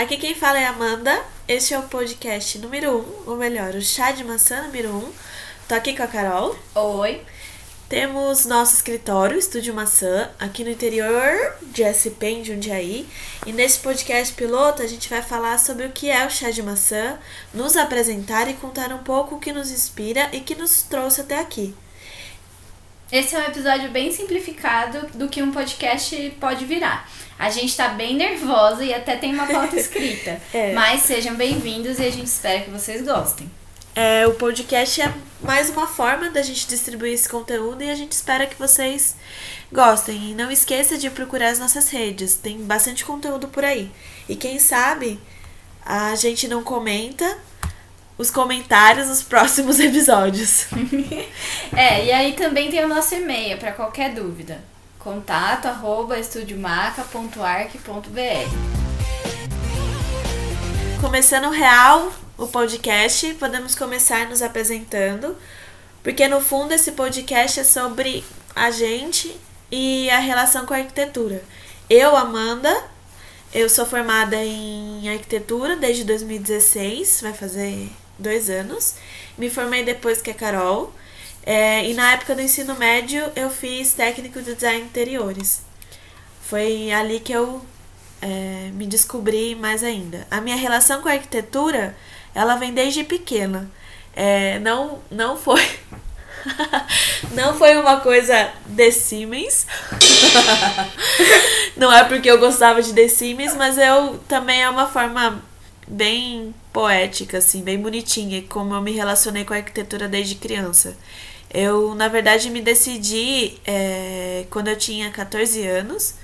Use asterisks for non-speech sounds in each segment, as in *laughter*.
Aqui quem fala é a Amanda. Este é o podcast número 1, um, ou melhor, o chá de maçã número 1. Um. Tô aqui com a Carol. Oi. Temos nosso escritório, Estúdio Maçã, aqui no interior de SP, em Jundiaí. E nesse podcast piloto a gente vai falar sobre o que é o chá de maçã, nos apresentar e contar um pouco o que nos inspira e que nos trouxe até aqui. Esse é um episódio bem simplificado do que um podcast pode virar. A gente tá bem nervosa e até tem uma pauta *laughs* escrita. é. Mas sejam bem-vindos e a gente espera que vocês gostem. É, o podcast é mais uma forma da gente distribuir esse conteúdo e a gente espera que vocês gostem. E não esqueça de procurar as nossas redes, tem bastante conteúdo por aí. E quem sabe a gente não comenta os comentários nos próximos *laughs* episódios. é, e aí também tem o nosso e-mail para qualquer dúvida. Contato arroba estudiomaca.arc.br Começando real o podcast, podemos começar nos apresentando, porque no fundo esse podcast é sobre a gente e a relação com a arquitetura. Eu, Amanda, eu sou formada em arquitetura desde 2016, vai fazer dois anos. Me formei depois que a Carol. É, e na época do ensino médio eu fiz técnico de design interiores. Foi ali que eu é, me descobri mais ainda. A minha relação com a arquitetura, ela vem desde pequena. É, não, não foi. *laughs* não foi uma coisa Siemens. *laughs* não é porque eu gostava de The mas eu também é uma forma bem poética, assim, bem bonitinha, como eu me relacionei com a arquitetura desde criança. Eu, na verdade, me decidi é, quando eu tinha 14 anos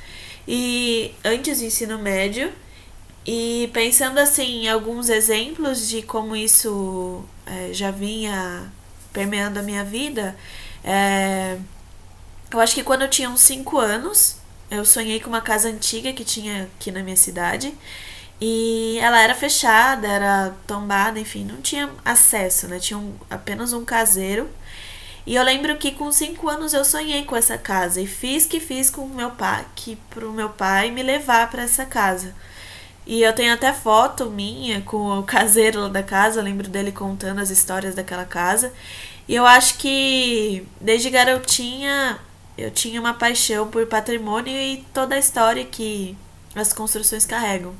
e antes do ensino médio. E pensando assim em alguns exemplos de como isso é, já vinha permeando a minha vida, é, eu acho que quando eu tinha uns 5 anos, eu sonhei com uma casa antiga que tinha aqui na minha cidade. E ela era fechada, era tombada, enfim, não tinha acesso, né? Tinha um, apenas um caseiro. E eu lembro que com cinco anos eu sonhei com essa casa e fiz que fiz com o meu pai, que pro meu pai me levar para essa casa. E eu tenho até foto minha com o caseiro da casa, eu lembro dele contando as histórias daquela casa. E eu acho que desde garotinha eu tinha uma paixão por patrimônio e toda a história que as construções carregam.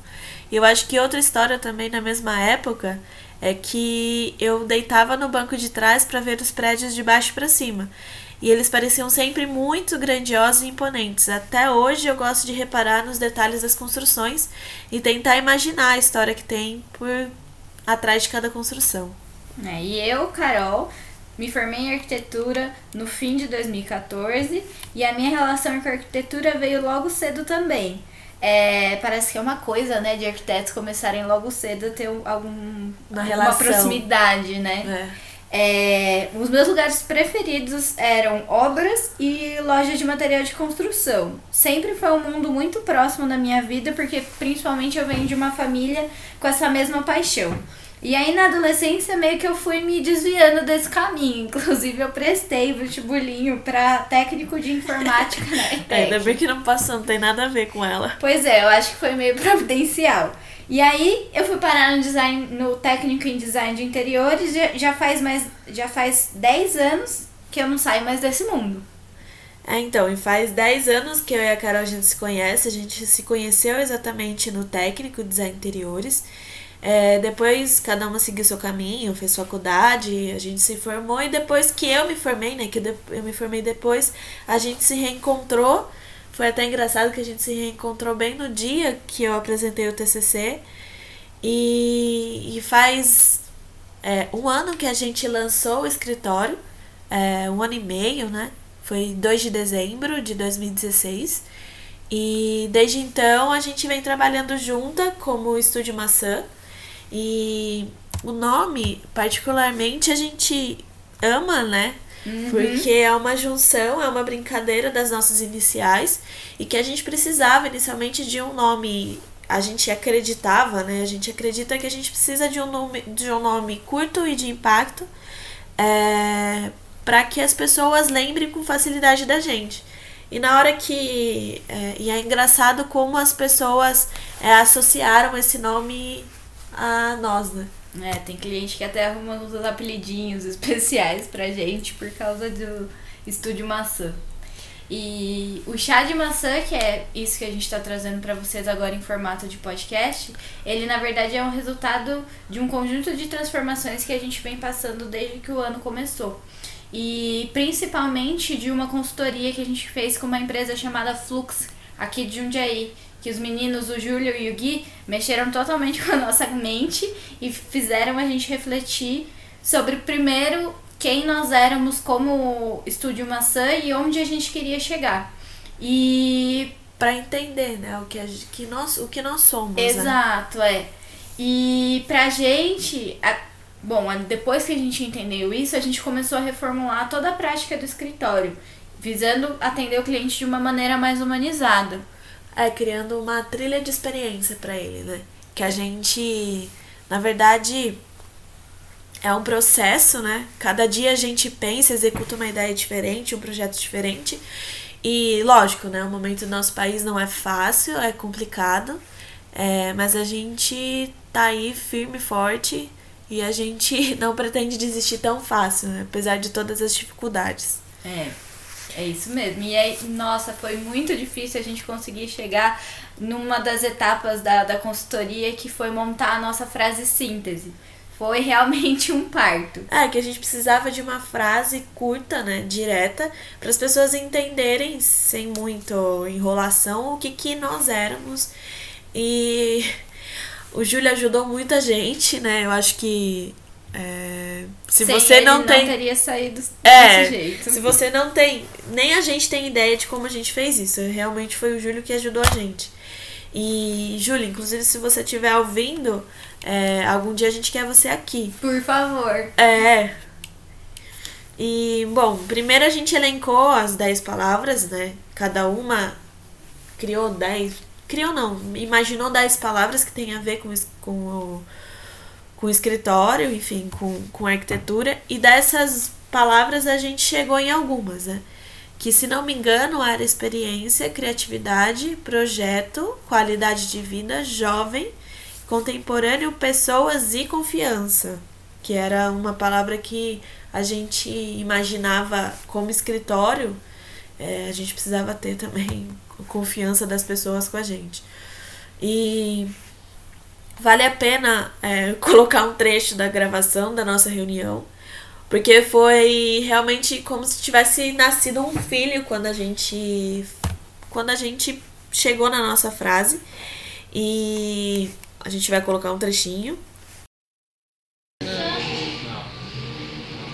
E eu acho que outra história também na mesma época é que eu deitava no banco de trás para ver os prédios de baixo para cima. E eles pareciam sempre muito grandiosos e imponentes. Até hoje eu gosto de reparar nos detalhes das construções e tentar imaginar a história que tem por atrás de cada construção. É, e eu, Carol, me formei em arquitetura no fim de 2014 e a minha relação com a arquitetura veio logo cedo também. É, parece que é uma coisa, né, de arquitetos começarem logo cedo a ter algum, uma, uma proximidade, né? É. É, os meus lugares preferidos eram obras e lojas de material de construção. Sempre foi um mundo muito próximo da minha vida, porque principalmente eu venho de uma família com essa mesma paixão. E aí na adolescência meio que eu fui me desviando desse caminho. Inclusive eu prestei vestibulinho para técnico de informática né? *laughs* É, ainda bem que não passou, não tem nada a ver com ela. Pois é, eu acho que foi meio *laughs* providencial. E aí eu fui parar no design, no técnico em design de interiores, já, já faz mais já faz 10 anos que eu não saio mais desse mundo. É, então, e faz 10 anos que eu e a Carol a gente se conhece, a gente se conheceu exatamente no técnico de design interiores. É, depois cada uma seguiu seu caminho, fez faculdade, a gente se formou e depois que eu me formei, né, que eu me formei depois, a gente se reencontrou. Foi até engraçado que a gente se reencontrou bem no dia que eu apresentei o TCC. E, e faz é, um ano que a gente lançou o escritório, é, um ano e meio, né? Foi 2 de dezembro de 2016. E desde então a gente vem trabalhando junta como Estúdio Maçã. E o nome, particularmente, a gente ama, né? Uhum. Porque é uma junção, é uma brincadeira das nossas iniciais e que a gente precisava inicialmente de um nome. A gente acreditava, né? A gente acredita que a gente precisa de um nome, de um nome curto e de impacto é, para que as pessoas lembrem com facilidade da gente. E na hora que. É, e é engraçado como as pessoas é, associaram esse nome a nós, né? É, tem cliente que até arruma uns apelidinhos *laughs* especiais pra gente por causa do estúdio maçã. E o chá de maçã, que é isso que a gente está trazendo para vocês agora em formato de podcast, ele na verdade é um resultado de um conjunto de transformações que a gente vem passando desde que o ano começou. E principalmente de uma consultoria que a gente fez com uma empresa chamada Flux, aqui de Jundiaí, que os meninos, o Júlio e o Gui, mexeram totalmente *laughs* com a nossa mente e fizeram a gente refletir sobre primeiro quem nós éramos como Estúdio Maçã e onde a gente queria chegar. E para entender, né, o que, a, que nós, o que nós somos. Né? Exato, né? é. E pra gente, a, bom, depois que a gente entendeu isso, a gente começou a reformular toda a prática do escritório, visando atender o cliente de uma maneira mais humanizada. É, criando uma trilha de experiência para ele, né? Que a gente, na verdade, é um processo, né? Cada dia a gente pensa, executa uma ideia diferente, um projeto diferente. E lógico, né? O momento do nosso país não é fácil, é complicado. É, mas a gente tá aí firme e forte e a gente *laughs* não pretende desistir tão fácil, né? apesar de todas as dificuldades. É, é isso mesmo. E aí, nossa, foi muito difícil a gente conseguir chegar numa das etapas da, da consultoria que foi montar a nossa frase síntese foi realmente um parto. É, que a gente precisava de uma frase curta, né, direta, para as pessoas entenderem, sem muito enrolação, o que, que nós éramos. E o Júlio ajudou muita gente, né? Eu acho que é, se Sem você não tem. Não teria saído é, desse jeito. Se você não tem. Nem a gente tem ideia de como a gente fez isso. Realmente foi o Júlio que ajudou a gente. E, Júlia, inclusive, se você estiver ouvindo, é, algum dia a gente quer você aqui. Por favor. É. E, bom, primeiro a gente elencou as 10 palavras, né? Cada uma criou 10. Criou não, imaginou 10 palavras que tem a ver com, com o, com escritório, enfim, com, com arquitetura. E dessas palavras a gente chegou em algumas, né? que, se não me engano, era experiência, criatividade, projeto, qualidade de vida, jovem, contemporâneo, pessoas e confiança, que era uma palavra que a gente imaginava como escritório, é, a gente precisava ter também *laughs* confiança das pessoas com a gente. E vale a pena é, *laughs* colocar um trecho da gravação da nossa reunião porque foi realmente como se tivesse nascido um filho quando a gente quando a gente chegou na nossa frase. E a gente vai colocar um trechinho. Não.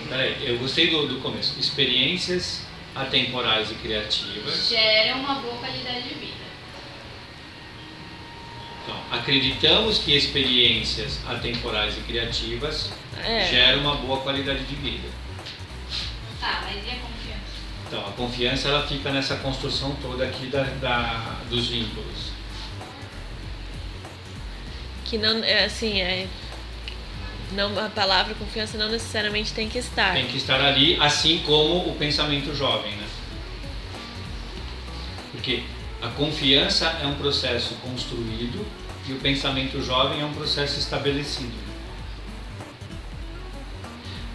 Peraí, eu gostei do, do começo. Experiências atemporais e criativas. Geram uma boa qualidade de vida. Então, acreditamos que experiências atemporais e criativas é. geram uma boa qualidade de vida. Tá, mas e a confiança? Então, a confiança ela fica nessa construção toda aqui da, da dos vínculos. Que não, é assim, é não a palavra confiança não necessariamente tem que estar. Tem que estar ali, assim como o pensamento jovem, né? Porque a confiança é um processo construído e o pensamento jovem é um processo estabelecido.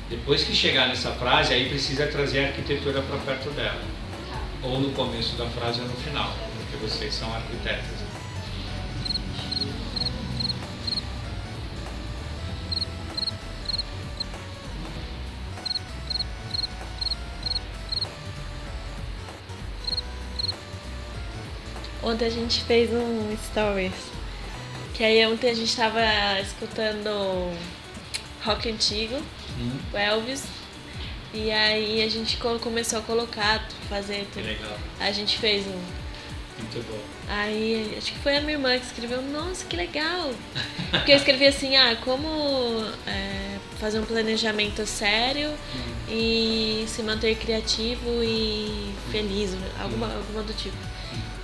Depois que chegar nessa frase, aí precisa trazer a arquitetura para perto dela. Ou no começo da frase ou no final, porque vocês são arquitetos. Ontem a gente fez um stories. Que aí ontem a gente tava escutando rock antigo, hum. o Elvis. E aí a gente começou a colocar, fazer tudo. legal. A gente fez um. Muito bom. Aí acho que foi a minha irmã que escreveu, nossa, que legal! Porque eu escrevi assim, ah, como é, fazer um planejamento sério hum. E se manter criativo e feliz, alguma, hum. alguma do tipo.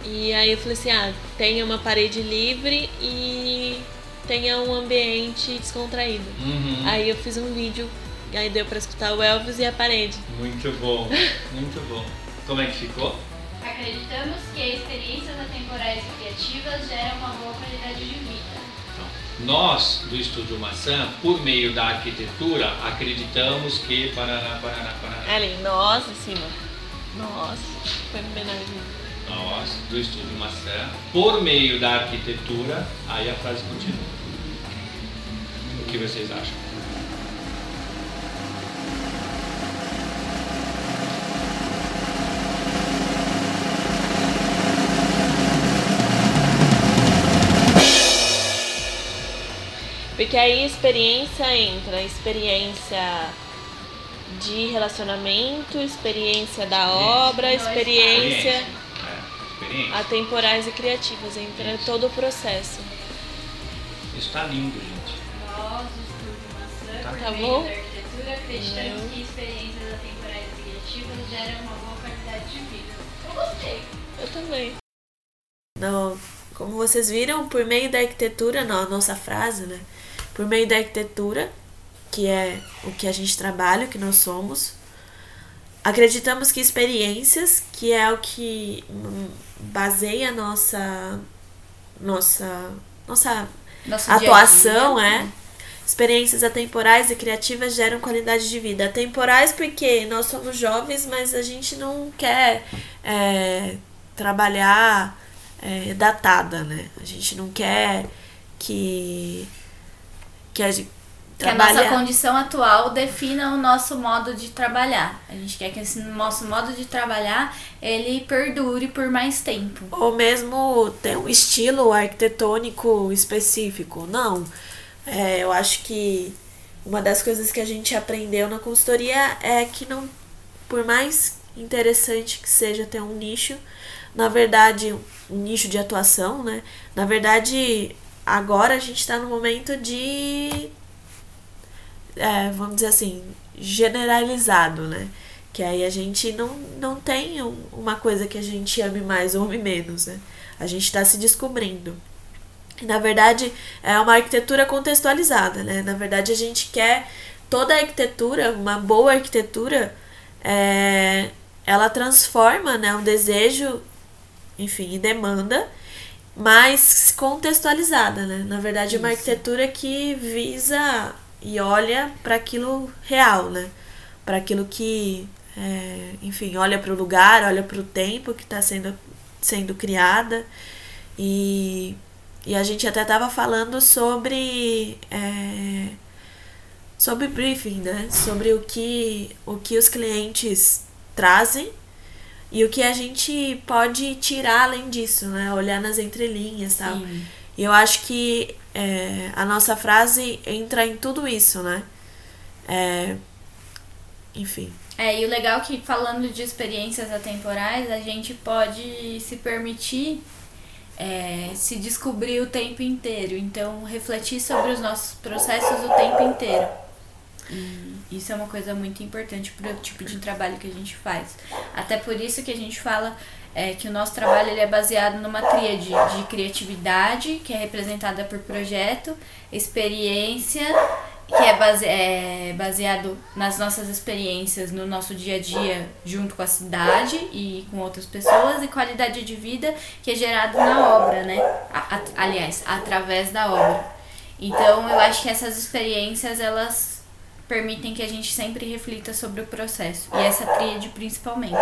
E aí eu falei assim, ah, tenha uma parede livre e tenha um ambiente descontraído. Uhum. Aí eu fiz um vídeo, aí deu pra escutar o Elvis e a parede. Muito bom, muito bom. Como é que ficou? Acreditamos que experiências atemporais e criativas geram uma boa qualidade de vida. Nós, do Estúdio Maçã, por meio da arquitetura, acreditamos que. Paraná, paraná, paraná. Ali, nós em cima. Nós. Foi homenagem. Nós, do Estúdio Maçã, por meio da arquitetura, aí a frase continua. O que vocês acham? Porque aí a experiência entra, experiência de relacionamento, experiência da obra, experiência, É, experiência. atemporais e criativas, entra Isso. todo o processo. Isso tá lindo, gente. Nós, o Estúdio Maçã, Tá. Tá bom? da arquitetura, acreditamos Não. que experiências atemporais e criativas geram uma boa qualidade de vida. Eu gostei. Eu também. Não, como vocês viram, por meio da arquitetura, não, a nossa frase, né? Por meio da arquitetura, que é o que a gente trabalha, o que nós somos, acreditamos que experiências, que é o que baseia nossa nossa nossa Nosso atuação, dia dia. é. Experiências atemporais e criativas geram qualidade de vida. Atemporais porque nós somos jovens, mas a gente não quer é, trabalhar é, datada, né? A gente não quer que que a gente Que a nossa condição atual defina o nosso modo de trabalhar. A gente quer que esse nosso modo de trabalhar ele perdure por mais tempo. ou mesmo ter um estilo arquitetônico específico. Não. É, eu acho que uma das coisas que a gente aprendeu na consultoria é que não, por mais interessante que seja ter um nicho, na verdade, um nicho de atuação, né? Na verdade, agora a gente está no momento de é, vamos dizer assim, generalizado, né? Que aí a gente não, não tem um- uma coisa que a gente ame mais ou ame menos, né? A gente está se descobrindo. E, na verdade, é uma arquitetura contextualizada, né? Na verdade, a gente quer toda a arquitetura, uma boa arquitetura, é, ela transforma né, um desejo, enfim, em demanda, mas contextualizada, né? Na verdade, é uma arquitetura que visa e olha para aquilo real, né? Para aquilo que, é, enfim, olha para o lugar, olha para o tempo que está sendo, sendo criada. E, e a gente até estava falando sobre. é, sobre briefing, né? Sobre o que, o que os clientes trazem e o que a gente pode tirar além disso, né? Olhar nas entrelinhas e tal. E eu acho que é, a nossa frase entra em tudo isso, né? É, enfim. É, e o legal é que falando de experiências atemporais, a gente pode se permitir é, se descobrir o tempo inteiro. Então, refletir sobre os nossos processos o tempo inteiro. E isso é uma coisa muito importante para o tipo de trabalho que a gente faz. Até por isso que a gente fala é, que o nosso trabalho ele é baseado numa tríade de criatividade, que é representada por projeto, experiência, que é, base, é baseado nas nossas experiências no nosso dia a dia junto com a cidade e com outras pessoas, e qualidade de vida, que é gerado na obra, né? A- a- aliás, através da obra. Então, eu acho que essas experiências, elas permitem que a gente sempre reflita sobre o processo. E essa tríade principalmente.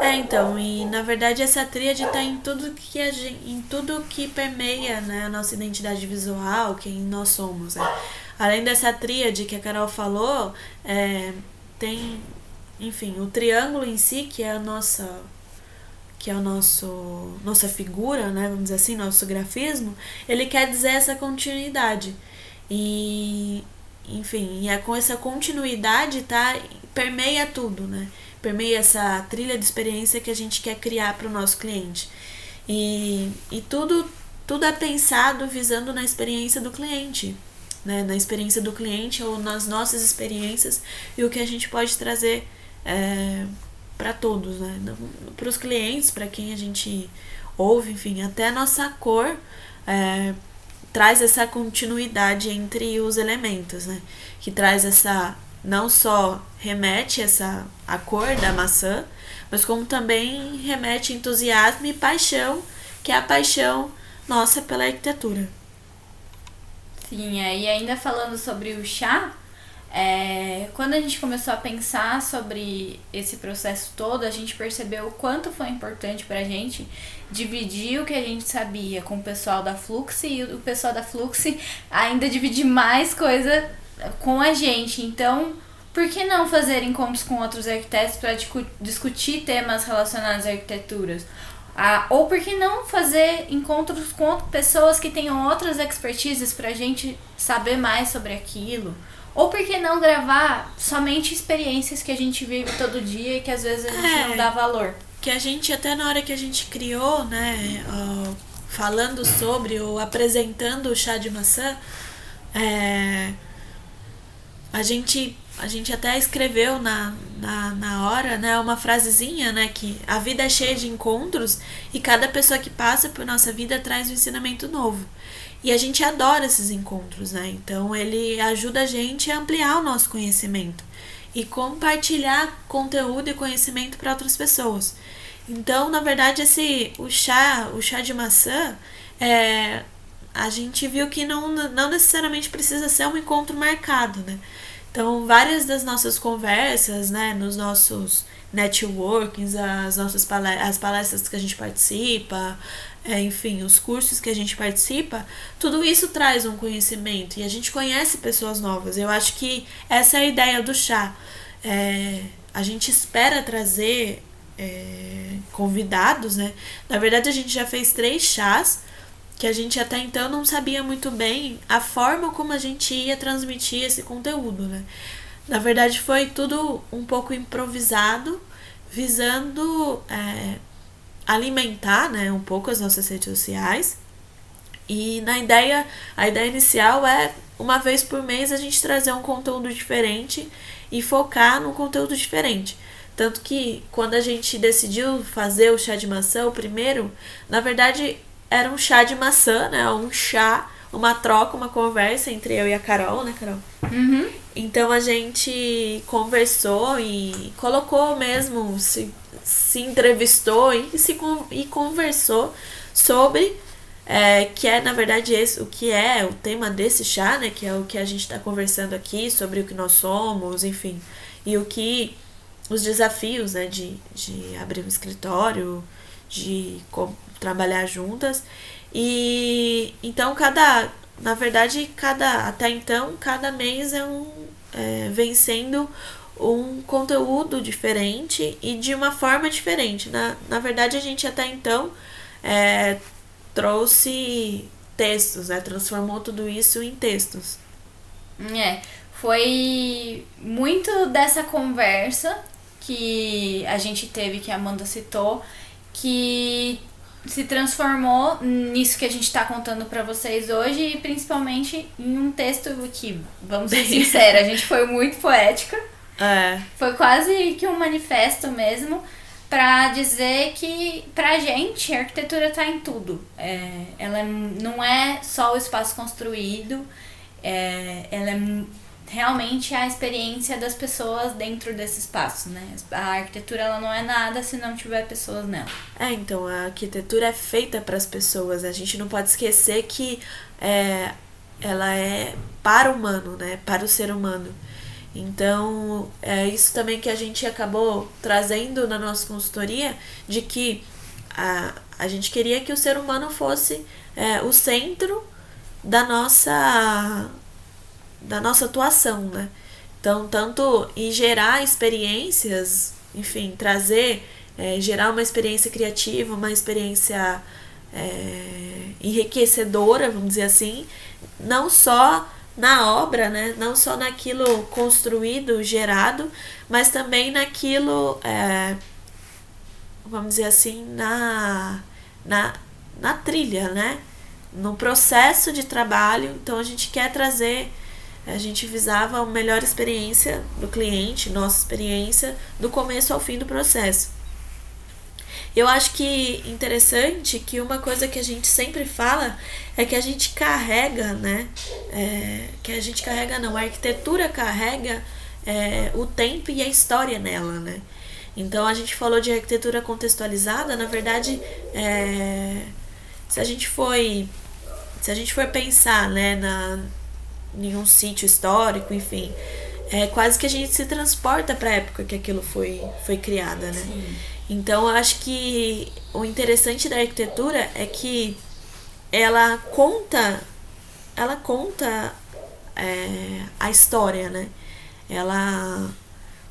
É, então, e na verdade essa tríade tá em tudo que a gente, em tudo que permeia, né, a nossa identidade visual, quem nós somos, né? Além dessa tríade que a Carol falou, é, tem, enfim, o triângulo em si, que é a nossa que é o nosso nossa figura, né, vamos dizer assim, nosso grafismo, ele quer dizer essa continuidade. E enfim, e é com essa continuidade, tá? Permeia tudo, né? Permeia essa trilha de experiência que a gente quer criar para o nosso cliente. E, e tudo, tudo é pensado visando na experiência do cliente, né? Na experiência do cliente ou nas nossas experiências e o que a gente pode trazer é, para todos, né? Para os clientes, para quem a gente ouve, enfim, até a nossa cor. É, traz essa continuidade entre os elementos, né? Que traz essa não só remete essa a cor da maçã, mas como também remete entusiasmo e paixão, que é a paixão nossa pela arquitetura. Sim, e ainda falando sobre o chá, é, quando a gente começou a pensar sobre esse processo todo, a gente percebeu o quanto foi importante para a gente dividir o que a gente sabia com o pessoal da Flux e o pessoal da Flux ainda dividir mais coisa com a gente. Então, por que não fazer encontros com outros arquitetos para discutir temas relacionados à arquitetura? Ah, ou por que não fazer encontros com pessoas que tenham outras expertises para a gente saber mais sobre aquilo? Ou por que não gravar somente experiências que a gente vive todo dia e que às vezes a gente é, não dá valor? Que a gente, até na hora que a gente criou, né, falando sobre ou apresentando o chá de maçã, é, a gente a gente até escreveu na, na, na hora, né, uma frasezinha, né, que a vida é cheia de encontros e cada pessoa que passa por nossa vida traz um ensinamento novo. E a gente adora esses encontros, né? Então ele ajuda a gente a ampliar o nosso conhecimento e compartilhar conteúdo e conhecimento para outras pessoas. Então, na verdade, esse o chá, o chá de maçã, é, a gente viu que não, não necessariamente precisa ser um encontro marcado, né? Então, várias das nossas conversas, né, nos nossos networkings, as nossas palestras, as palestras que a gente participa, é, enfim, os cursos que a gente participa, tudo isso traz um conhecimento e a gente conhece pessoas novas. Eu acho que essa é a ideia do chá. É, a gente espera trazer é, convidados, né? Na verdade, a gente já fez três chás que a gente até então não sabia muito bem a forma como a gente ia transmitir esse conteúdo, né? Na verdade, foi tudo um pouco improvisado, visando é, alimentar, né, um pouco as nossas redes sociais. E na ideia, a ideia inicial é uma vez por mês a gente trazer um conteúdo diferente e focar num conteúdo diferente. Tanto que quando a gente decidiu fazer o chá de maçã, o primeiro, na verdade era um chá de maçã, né? Um chá, uma troca, uma conversa entre eu e a Carol, né, Carol? Uhum. Então a gente conversou e colocou mesmo, se, se entrevistou e, se, e conversou sobre é, que é na verdade esse o que é o tema desse chá, né? Que é o que a gente está conversando aqui sobre o que nós somos, enfim, e o que os desafios, né? De, de abrir um escritório, de trabalhar juntas. E então cada, na verdade, cada até então, cada mês é um é, vem sendo um conteúdo diferente e de uma forma diferente. Na, na verdade, a gente até então é, trouxe textos, né? Transformou tudo isso em textos. É, foi muito dessa conversa que a gente teve, que a Amanda citou, que se transformou nisso que a gente está contando para vocês hoje e principalmente em um texto que, vamos ser *laughs* sinceros, a gente foi muito poética. É. Foi quase que um manifesto mesmo para dizer que pra gente a arquitetura está em tudo. É, ela não é só o espaço construído, é, ela é realmente a experiência das pessoas dentro desse espaço, né? A arquitetura ela não é nada se não tiver pessoas nela. É, então a arquitetura é feita para as pessoas. A gente não pode esquecer que é, ela é para o humano, né? Para o ser humano. Então, é isso também que a gente acabou trazendo na nossa consultoria, de que a, a gente queria que o ser humano fosse é, o centro da nossa da nossa atuação, né? Então, tanto em gerar experiências, enfim, trazer, é, gerar uma experiência criativa, uma experiência é, enriquecedora, vamos dizer assim, não só na obra, né? Não só naquilo construído, gerado, mas também naquilo, é, vamos dizer assim, na, na, na trilha, né? No processo de trabalho. Então a gente quer trazer a gente visava a melhor experiência do cliente, nossa experiência, do começo ao fim do processo. Eu acho que interessante que uma coisa que a gente sempre fala é que a gente carrega, né? É, que a gente carrega não, a arquitetura carrega é, o tempo e a história nela, né? Então a gente falou de arquitetura contextualizada, na verdade, é, se a gente foi se a gente for pensar, né, na em um sítio histórico, enfim, é quase que a gente se transporta para a época que aquilo foi foi criada, né? Sim. Então eu acho que o interessante da arquitetura é que ela conta ela conta é, a história, né? Ela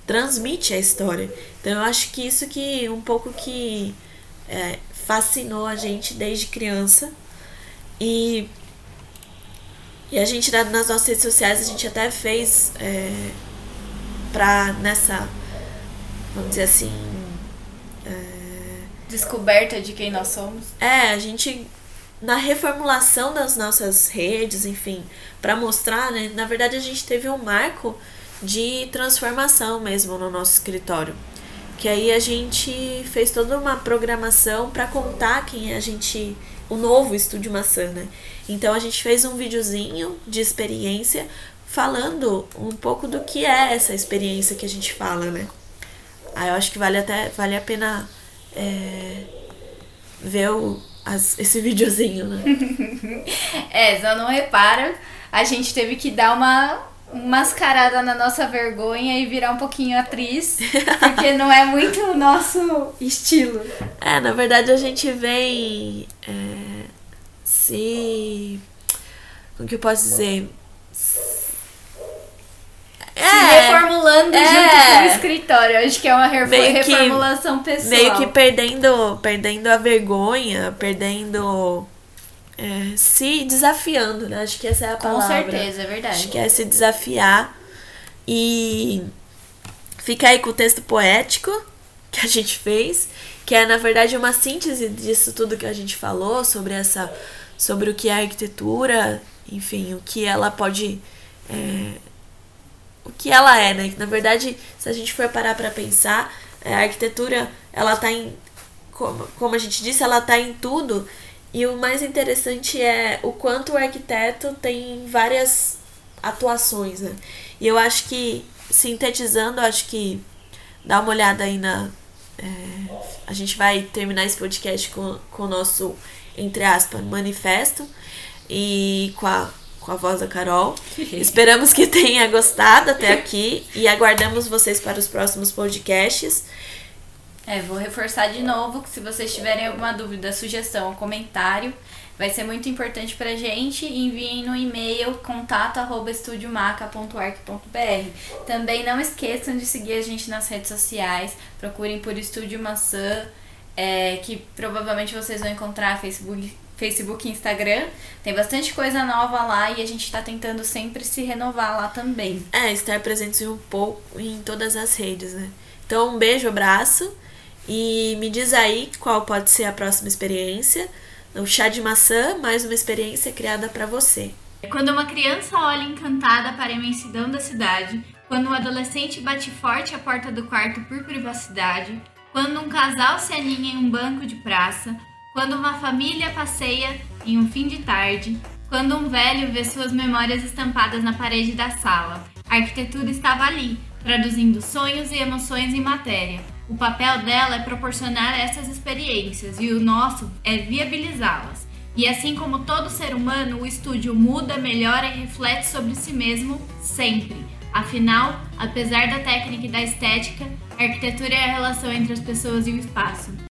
transmite a história. Então eu acho que isso que um pouco que é, fascinou a gente desde criança e e a gente nas nossas redes sociais a gente até fez é, pra nessa vamos dizer assim é, descoberta de quem nós somos. É, a gente na reformulação das nossas redes, enfim, para mostrar, né? Na verdade a gente teve um marco de transformação mesmo no nosso escritório. Que aí a gente fez toda uma programação para contar quem é a gente, o novo Estúdio Maçã, né? Então a gente fez um videozinho de experiência falando um pouco do que é essa experiência que a gente fala, né? Aí eu acho que vale até vale a pena é, ver o, as, esse videozinho, né? *laughs* é, só não repara, a gente teve que dar uma mascarada na nossa vergonha e virar um pouquinho atriz, *laughs* porque não é muito o nosso estilo. É, na verdade a gente vem é, se. Como que eu posso dizer? É, se reformulando é, junto com o escritório. Acho que é uma reformulação que, pessoal. Meio que perdendo, perdendo a vergonha, perdendo é, se desafiando, né? Acho que essa é a palavra. Com certeza, é verdade. Acho que é se desafiar e fica aí com o texto poético que a gente fez, que é na verdade uma síntese disso tudo que a gente falou sobre essa sobre o que é arquitetura, enfim, o que ela pode é, o que ela é, né? Na verdade, se a gente for parar para pensar, é, a arquitetura, ela tá em como, como a gente disse, ela tá em tudo e o mais interessante é o quanto o arquiteto tem várias atuações, né? E eu acho que, sintetizando, acho que dá uma olhada aí na. É, a gente vai terminar esse podcast com, com o nosso, entre aspas, manifesto e com a, com a voz da Carol. Esperamos que tenha gostado até aqui e aguardamos vocês para os próximos podcasts. É, vou reforçar de novo que se vocês tiverem alguma dúvida, sugestão ou comentário, vai ser muito importante pra gente. Enviem no e-mail contato@estudiomaca.arc.br. Também não esqueçam de seguir a gente nas redes sociais. Procurem por Estúdio Maçã, é, que provavelmente vocês vão encontrar Facebook, Facebook e Instagram. Tem bastante coisa nova lá e a gente está tentando sempre se renovar lá também. É, estar presente um pouco em todas as redes, né? Então, um beijo, abraço. E me diz aí qual pode ser a próxima experiência. O chá de maçã, mais uma experiência criada para você. Quando uma criança olha encantada para a imensidão da cidade, quando um adolescente bate forte a porta do quarto por privacidade, quando um casal se aninha em um banco de praça, quando uma família passeia em um fim de tarde, quando um velho vê suas memórias estampadas na parede da sala, a arquitetura estava ali, traduzindo sonhos e emoções em matéria o papel dela é proporcionar essas experiências e o nosso é viabilizá-las. E assim como todo ser humano, o estúdio muda, melhora e reflete sobre si mesmo sempre. Afinal, apesar da técnica e da estética, a arquitetura é a relação entre as pessoas e o espaço.